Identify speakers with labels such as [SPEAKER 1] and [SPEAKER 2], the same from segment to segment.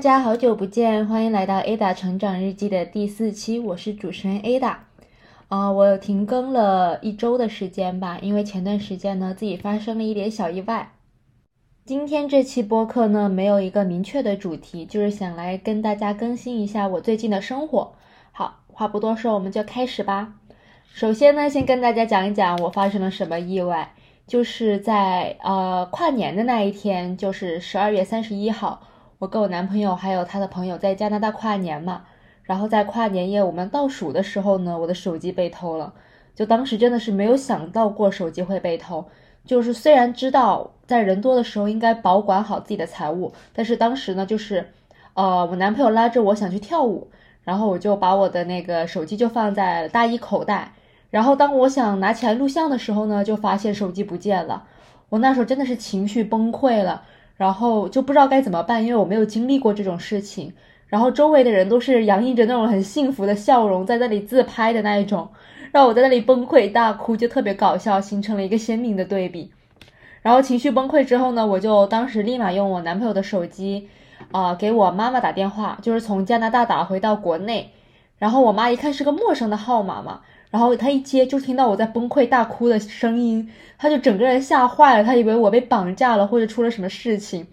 [SPEAKER 1] 大家好久不见，欢迎来到 Ada 成长日记的第四期，我是主持人 Ada。啊，我停更了一周的时间吧，因为前段时间呢自己发生了一点小意外。今天这期播客呢没有一个明确的主题，就是想来跟大家更新一下我最近的生活。好，话不多说，我们就开始吧。首先呢，先跟大家讲一讲我发生了什么意外，就是在呃跨年的那一天，就是十二月三十一号，我跟我男朋友还有他的朋友在加拿大跨年嘛。然后在跨年夜我们倒数的时候呢，我的手机被偷了。就当时真的是没有想到过手机会被偷，就是虽然知道在人多的时候应该保管好自己的财物，但是当时呢，就是呃我男朋友拉着我想去跳舞，然后我就把我的那个手机就放在大衣口袋。然后当我想拿起来录像的时候呢，就发现手机不见了。我那时候真的是情绪崩溃了，然后就不知道该怎么办，因为我没有经历过这种事情。然后周围的人都是洋溢着那种很幸福的笑容，在那里自拍的那一种，让我在那里崩溃大哭，就特别搞笑，形成了一个鲜明的对比。然后情绪崩溃之后呢，我就当时立马用我男朋友的手机，啊，给我妈妈打电话，就是从加拿大打回到国内。然后我妈一看是个陌生的号码嘛，然后她一接就听到我在崩溃大哭的声音，她就整个人吓坏了，她以为我被绑架了或者出了什么事情。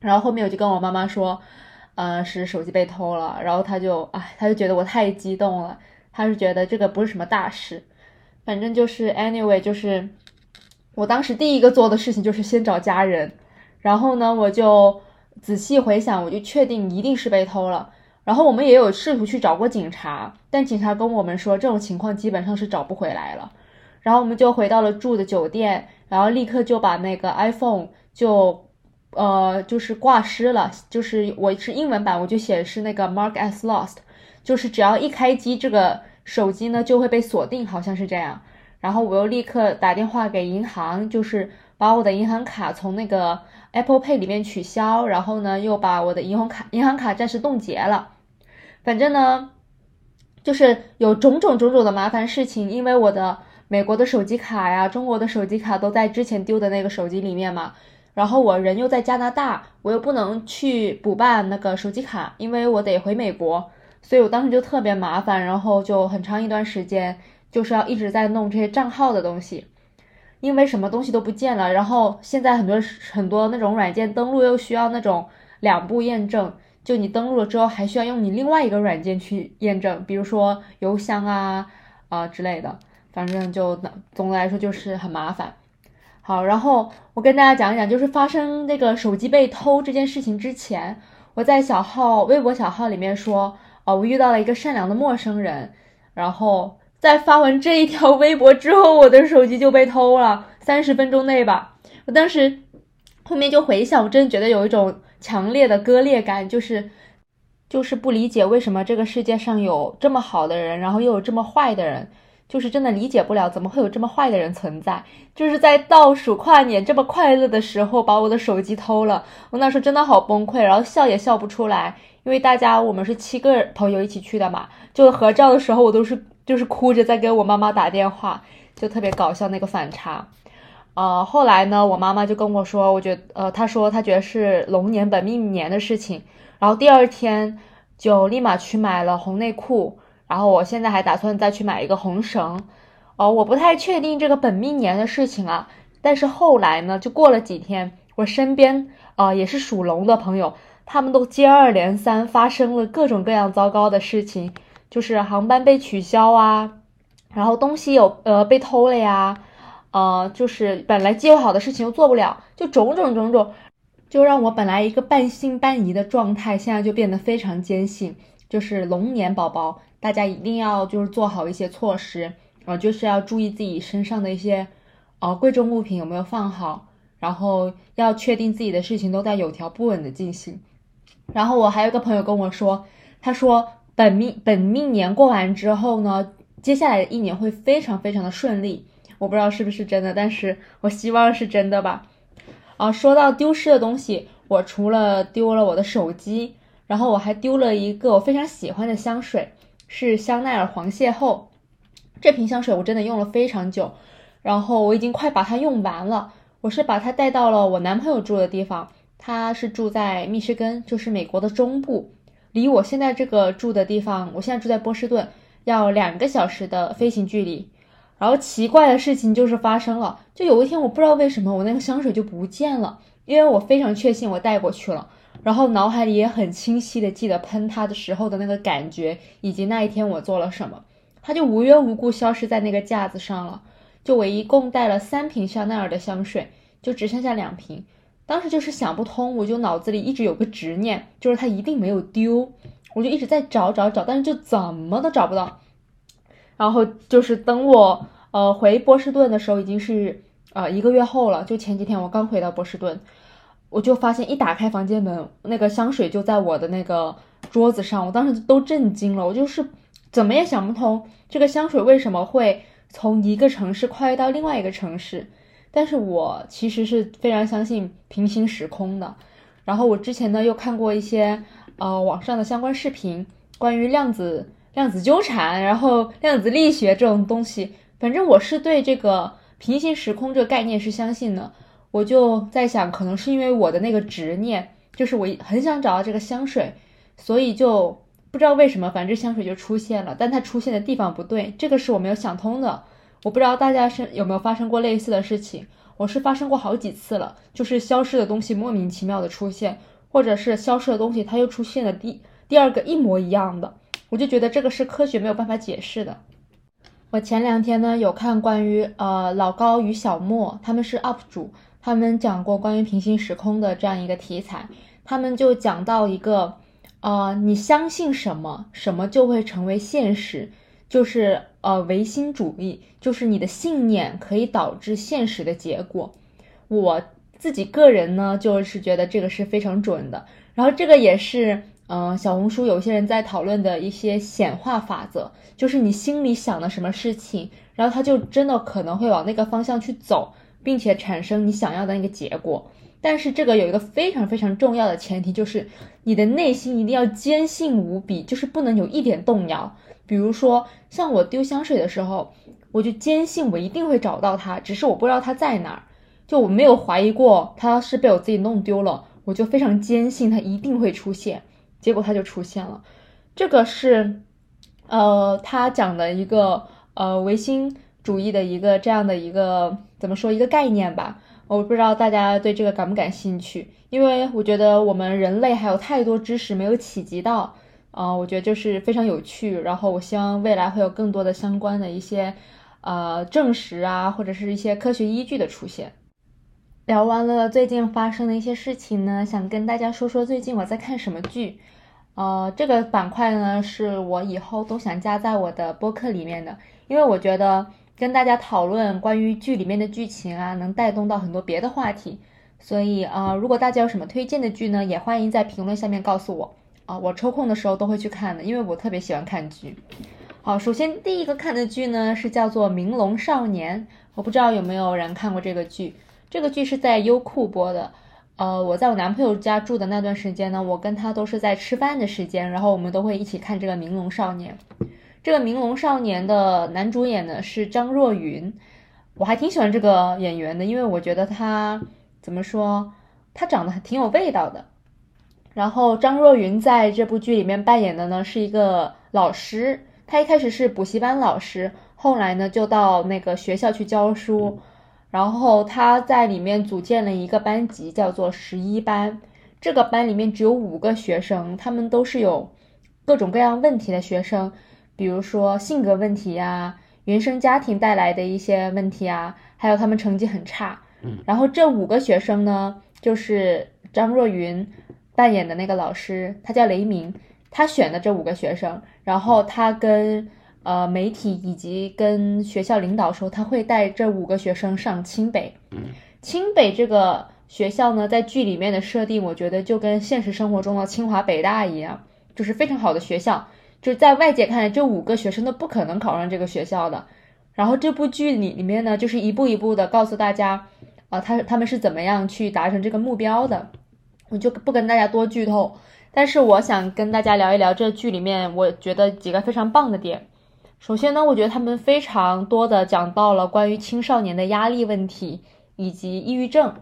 [SPEAKER 1] 然后后面我就跟我妈妈说。呃，是手机被偷了，然后他就，哎，他就觉得我太激动了，他是觉得这个不是什么大事，反正就是 anyway，就是我当时第一个做的事情就是先找家人，然后呢，我就仔细回想，我就确定一定是被偷了，然后我们也有试图去找过警察，但警察跟我们说这种情况基本上是找不回来了，然后我们就回到了住的酒店，然后立刻就把那个 iPhone 就。呃，就是挂失了，就是我是英文版，我就显示那个 mark as lost，就是只要一开机，这个手机呢就会被锁定，好像是这样。然后我又立刻打电话给银行，就是把我的银行卡从那个 Apple Pay 里面取消，然后呢又把我的银行卡银行卡暂时冻结了。反正呢，就是有种种种种的麻烦事情，因为我的美国的手机卡呀、中国的手机卡都在之前丢的那个手机里面嘛。然后我人又在加拿大，我又不能去补办那个手机卡，因为我得回美国，所以我当时就特别麻烦，然后就很长一段时间就是要一直在弄这些账号的东西，因为什么东西都不见了。然后现在很多很多那种软件登录又需要那种两步验证，就你登录了之后还需要用你另外一个软件去验证，比如说邮箱啊啊之类的，反正就总的来说就是很麻烦。好，然后我跟大家讲一讲，就是发生那个手机被偷这件事情之前，我在小号微博小号里面说，哦，我遇到了一个善良的陌生人。然后在发完这一条 微博之后，我的手机就被偷了，三十分钟内吧。我当时后面就回想，我真的觉得有一种强烈的割裂感，就是就是不理解为什么这个世界上有这么好的人，然后又有这么坏的人。就是真的理解不了，怎么会有这么坏的人存在？就是在倒数跨年这么快乐的时候，把我的手机偷了。我那时候真的好崩溃，然后笑也笑不出来，因为大家我们是七个朋友一起去的嘛，就合照的时候我都是就是哭着在给我妈妈打电话，就特别搞笑那个反差。呃，后来呢，我妈妈就跟我说，我觉得呃，她说她觉得是龙年本命年的事情，然后第二天就立马去买了红内裤。然后我现在还打算再去买一个红绳，哦，我不太确定这个本命年的事情啊。但是后来呢，就过了几天，我身边啊也是属龙的朋友，他们都接二连三发生了各种各样糟糕的事情，就是航班被取消啊，然后东西有呃被偷了呀，呃，就是本来计划好的事情又做不了，就种种种种，就让我本来一个半信半疑的状态，现在就变得非常坚信，就是龙年宝宝。大家一定要就是做好一些措施，啊，就是要注意自己身上的一些，呃，贵重物品有没有放好，然后要确定自己的事情都在有条不紊的进行。然后我还有个朋友跟我说，他说本命本命年过完之后呢，接下来的一年会非常非常的顺利。我不知道是不是真的，但是我希望是真的吧。啊，说到丢失的东西，我除了丢了我的手机，然后我还丢了一个我非常喜欢的香水。是香奈儿黄邂逅这瓶香水，我真的用了非常久，然后我已经快把它用完了。我是把它带到了我男朋友住的地方，他是住在密歇根，就是美国的中部，离我现在这个住的地方，我现在住在波士顿，要两个小时的飞行距离。然后奇怪的事情就是发生了，就有一天我不知道为什么我那个香水就不见了，因为我非常确信我带过去了，然后脑海里也很清晰的记得喷它的时候的那个感觉，以及那一天我做了什么，它就无缘无故消失在那个架子上了。就我一共带了三瓶香奈儿的香水，就只剩下两瓶，当时就是想不通，我就脑子里一直有个执念，就是它一定没有丢，我就一直在找找找，但是就怎么都找不到。然后就是等我呃回波士顿的时候，已经是呃一个月后了。就前几天我刚回到波士顿，我就发现一打开房间门，那个香水就在我的那个桌子上。我当时都震惊了，我就是怎么也想不通这个香水为什么会从一个城市跨越到另外一个城市。但是我其实是非常相信平行时空的。然后我之前呢又看过一些呃网上的相关视频，关于量子。量子纠缠，然后量子力学这种东西，反正我是对这个平行时空这个概念是相信的。我就在想，可能是因为我的那个执念，就是我很想找到这个香水，所以就不知道为什么，反正香水就出现了，但它出现的地方不对，这个是我没有想通的。我不知道大家是有没有发生过类似的事情，我是发生过好几次了，就是消失的东西莫名其妙的出现，或者是消失的东西它又出现了第第二个一模一样的。我就觉得这个是科学没有办法解释的。我前两天呢有看关于呃老高与小莫，他们是 UP 主，他们讲过关于平行时空的这样一个题材。他们就讲到一个，呃，你相信什么，什么就会成为现实，就是呃唯心主义，就是你的信念可以导致现实的结果。我自己个人呢就是觉得这个是非常准的，然后这个也是。嗯，小红书有些人在讨论的一些显化法则，就是你心里想的什么事情，然后它就真的可能会往那个方向去走，并且产生你想要的那个结果。但是这个有一个非常非常重要的前提，就是你的内心一定要坚信无比，就是不能有一点动摇。比如说像我丢香水的时候，我就坚信我一定会找到它，只是我不知道它在哪儿，就我没有怀疑过它是被我自己弄丢了，我就非常坚信它一定会出现。结果它就出现了，这个是，呃，他讲的一个呃唯心主义的一个这样的一个怎么说一个概念吧，我不知道大家对这个感不感兴趣，因为我觉得我们人类还有太多知识没有企及到，啊，我觉得就是非常有趣，然后我希望未来会有更多的相关的一些呃证实啊，或者是一些科学依据的出现。聊完了最近发生的一些事情呢，想跟大家说说最近我在看什么剧。呃，这个板块呢是我以后都想加在我的播客里面的，因为我觉得跟大家讨论关于剧里面的剧情啊，能带动到很多别的话题。所以啊，如果大家有什么推荐的剧呢，也欢迎在评论下面告诉我啊，我抽空的时候都会去看的，因为我特别喜欢看剧。好，首先第一个看的剧呢是叫做《明龙少年》，我不知道有没有人看过这个剧。这个剧是在优酷播的，呃，我在我男朋友家住的那段时间呢，我跟他都是在吃饭的时间，然后我们都会一起看这个《明龙少年》。这个《明龙少年》的男主演呢是张若昀，我还挺喜欢这个演员的，因为我觉得他怎么说，他长得还挺有味道的。然后张若昀在这部剧里面扮演的呢是一个老师，他一开始是补习班老师，后来呢就到那个学校去教书。然后他在里面组建了一个班级，叫做十一班。这个班里面只有五个学生，他们都是有各种各样问题的学生，比如说性格问题呀、原生家庭带来的一些问题啊，还有他们成绩很差。嗯然后这五个学生呢，就是张若昀扮演的那个老师，他叫雷鸣，他选的这五个学生，然后他跟。呃，媒体以及跟学校领导说，他会带这五个学生上清北。嗯清北这个学校呢，在剧里面的设定，我觉得就跟现实生活中的清华北大一样，就是非常好的学校。就在外界看来，这五个学生都不可能考上这个学校的。然后这部剧里里面呢，就是一步一步的告诉大家，啊，他他们是怎么样去达成这个目标的。我就不跟大家多剧透，但是我想跟大家聊一聊这剧里面我觉得几个非常棒的点。首先呢，我觉得他们非常多的讲到了关于青少年的压力问题以及抑郁症。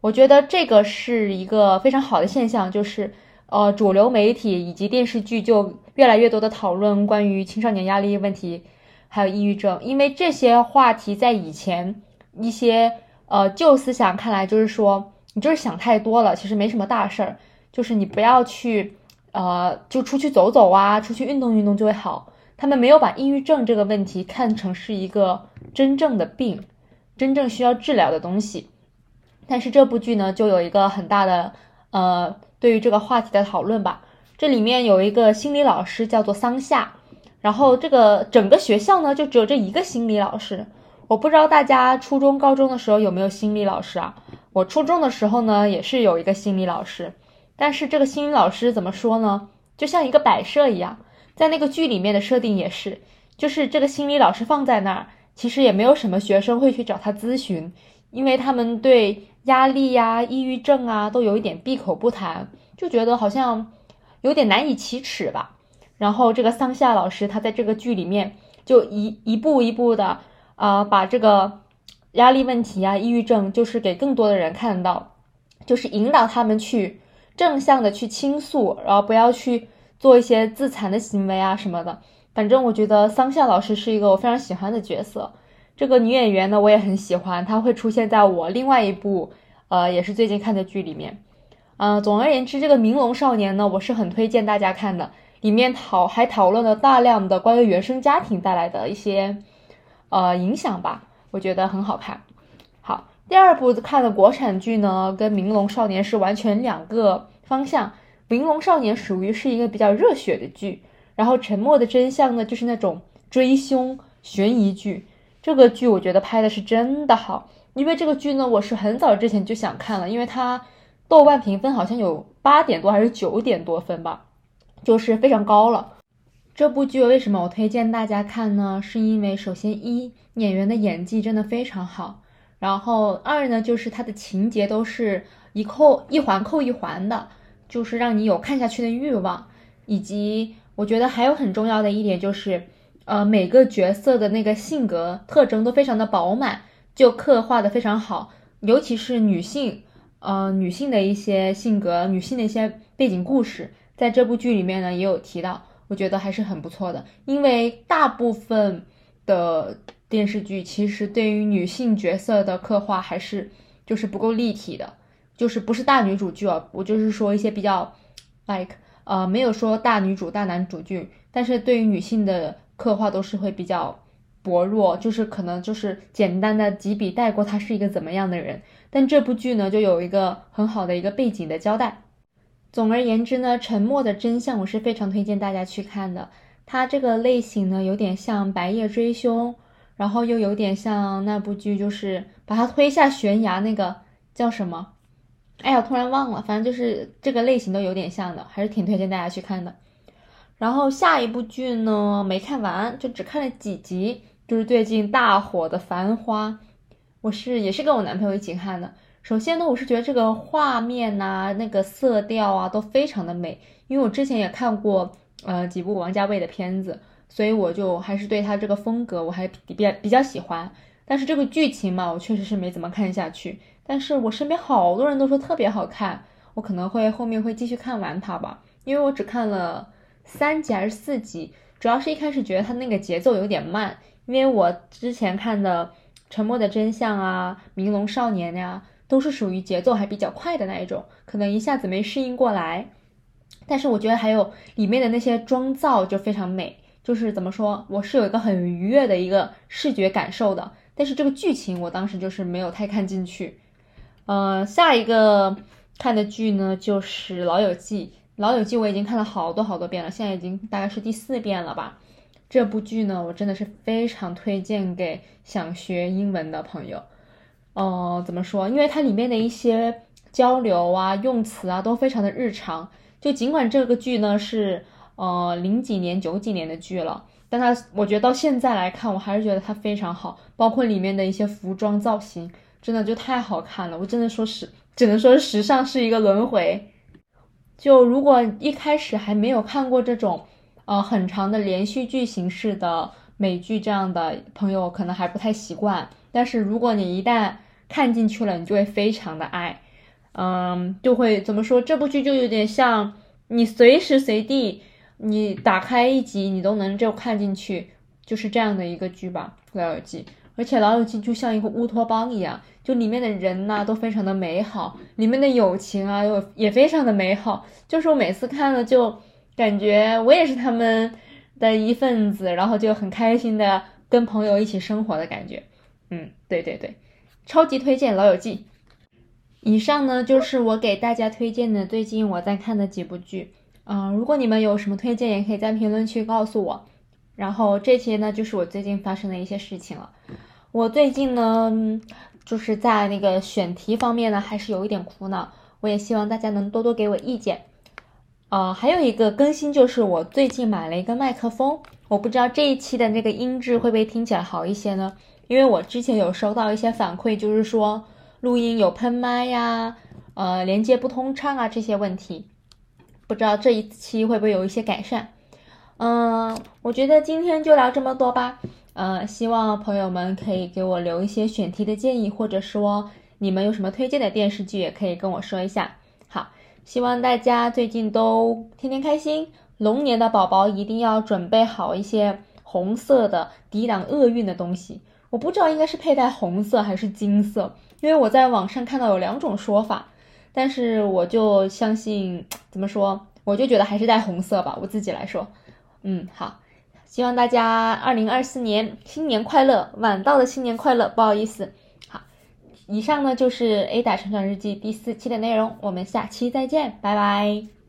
[SPEAKER 1] 我觉得这个是一个非常好的现象，就是呃，主流媒体以及电视剧就越来越多的讨论关于青少年压力问题，还有抑郁症，因为这些话题在以前一些呃旧思想看来就是说你就是想太多了，其实没什么大事儿，就是你不要去呃就出去走走啊，出去运动运动就会好。他们没有把抑郁症这个问题看成是一个真正的病，真正需要治疗的东西。但是这部剧呢，就有一个很大的呃，对于这个话题的讨论吧。这里面有一个心理老师叫做桑夏，然后这个整个学校呢，就只有这一个心理老师。我不知道大家初中、高中的时候有没有心理老师啊？我初中的时候呢，也是有一个心理老师，但是这个心理老师怎么说呢？就像一个摆设一样，在那个剧里面的设定也是，就是这个心理老师放在那儿，其实也没有什么学生会去找他咨询，因为他们对。压力呀，抑郁症啊，都有一点闭口不谈，就觉得好像有点难以启齿吧。然后这个桑夏老师，他在这个剧里面就一一步一步的啊，把这个压力问题啊、抑郁症，就是给更多的人看到，就是引导他们去正向的去倾诉，然后不要去做一些自残的行为啊什么的。反正我觉得桑夏老师是一个我非常喜欢的角色。这个女演员呢，我也很喜欢，她会出现在我另外一部，呃，也是最近看的剧里面。嗯，总而言之，这个《明龙少年》呢，我是很推荐大家看的，里面讨还讨论了大量的关于原生家庭带来的一些，呃，影响吧，我觉得很好看。好，第二部看的国产剧呢，跟《明龙少年》是完全两个方向，《明龙少年》属于是一个比较热血的剧，然后《沉默的真相》呢，就是那种追凶悬疑剧。这个剧我觉得拍的是真的好，因为这个剧呢，我是很早之前就想看了，因为它豆瓣评分好像有八点多还是九点多分吧，就是非常高了。这部剧为什么我推荐大家看呢？是因为首先一演员的演技真的非常好，然后二呢就是它的情节都是一扣一环扣一环的，就是让你有看下去的欲望，以及我觉得还有很重要的一点就是。呃，每个角色的那个性格特征都非常的饱满，就刻画的非常好，尤其是女性，呃，女性的一些性格，女性的一些背景故事，在这部剧里面呢也有提到，我觉得还是很不错的。因为大部分的电视剧其实对于女性角色的刻画还是就是不够立体的，就是不是大女主剧啊，我就是说一些比较，like，呃，没有说大女主大男主剧，但是对于女性的。刻画都是会比较薄弱，就是可能就是简单的几笔带过他是一个怎么样的人。但这部剧呢，就有一个很好的一个背景的交代。总而言之呢，《沉默的真相》我是非常推荐大家去看的。它这个类型呢，有点像《白夜追凶》，然后又有点像那部剧，就是把他推下悬崖那个叫什么？哎呀，突然忘了，反正就是这个类型都有点像的，还是挺推荐大家去看的。然后下一部剧呢没看完，就只看了几集，就是最近大火的《繁花》，我是也是跟我男朋友一起看的。首先呢，我是觉得这个画面呐，那个色调啊都非常的美，因为我之前也看过呃几部王家卫的片子，所以我就还是对他这个风格我还比比比较喜欢。但是这个剧情嘛，我确实是没怎么看下去。但是我身边好多人都说特别好看，我可能会后面会继续看完它吧，因为我只看了。三集还是四集？主要是一开始觉得它那个节奏有点慢，因为我之前看的《沉默的真相》啊，《明龙少年》呀，都是属于节奏还比较快的那一种，可能一下子没适应过来。但是我觉得还有里面的那些妆造就非常美，就是怎么说，我是有一个很愉悦的一个视觉感受的。但是这个剧情我当时就是没有太看进去。呃，下一个看的剧呢就是《老友记》。老友记我已经看了好多好多遍了，现在已经大概是第四遍了吧。这部剧呢，我真的是非常推荐给想学英文的朋友。呃，怎么说？因为它里面的一些交流啊、用词啊都非常的日常。就尽管这个剧呢是呃零几年、九几年的剧了，但它我觉得到现在来看，我还是觉得它非常好。包括里面的一些服装造型，真的就太好看了。我真的说是，只能说时尚是一个轮回。就如果一开始还没有看过这种，呃，很长的连续剧形式的美剧，这样的朋友可能还不太习惯。但是如果你一旦看进去了，你就会非常的爱。嗯，就会怎么说？这部剧就有点像你随时随地你打开一集，你都能就看进去，就是这样的一个剧吧，《老友记》。而且《老友记》就像一个乌托邦一样，就里面的人呐都非常的美好，里面的友情啊又也非常的美好。就是我每次看了就感觉我也是他们的一份子，然后就很开心的跟朋友一起生活的感觉。嗯，对对对，超级推荐《老友记》。以上呢就是我给大家推荐的最近我在看的几部剧。嗯，如果你们有什么推荐，也可以在评论区告诉我。然后这些呢就是我最近发生的一些事情了。我最近呢就是在那个选题方面呢还是有一点苦恼，我也希望大家能多多给我意见。啊，还有一个更新就是我最近买了一个麦克风，我不知道这一期的那个音质会不会听起来好一些呢？因为我之前有收到一些反馈，就是说。录音有喷麦呀，呃，连接不通畅啊，这些问题，不知道这一期会不会有一些改善？嗯，我觉得今天就聊这么多吧。呃，希望朋友们可以给我留一些选题的建议，或者说你们有什么推荐的电视剧，也可以跟我说一下。希望大家最近都天天开心。龙年的宝宝一定要准备好一些红色的抵挡厄运的东西。我不知道应该是佩戴红色还是金色。因为我在网上看到有两种说法，但是我就相信怎么说，我就觉得还是带红色吧。我自己来说，嗯，好，希望大家二零二四年新年快乐，晚到的新年快乐，不好意思。以上呢就是 A 打成长日记第四期的内容，我们下期再见，拜拜。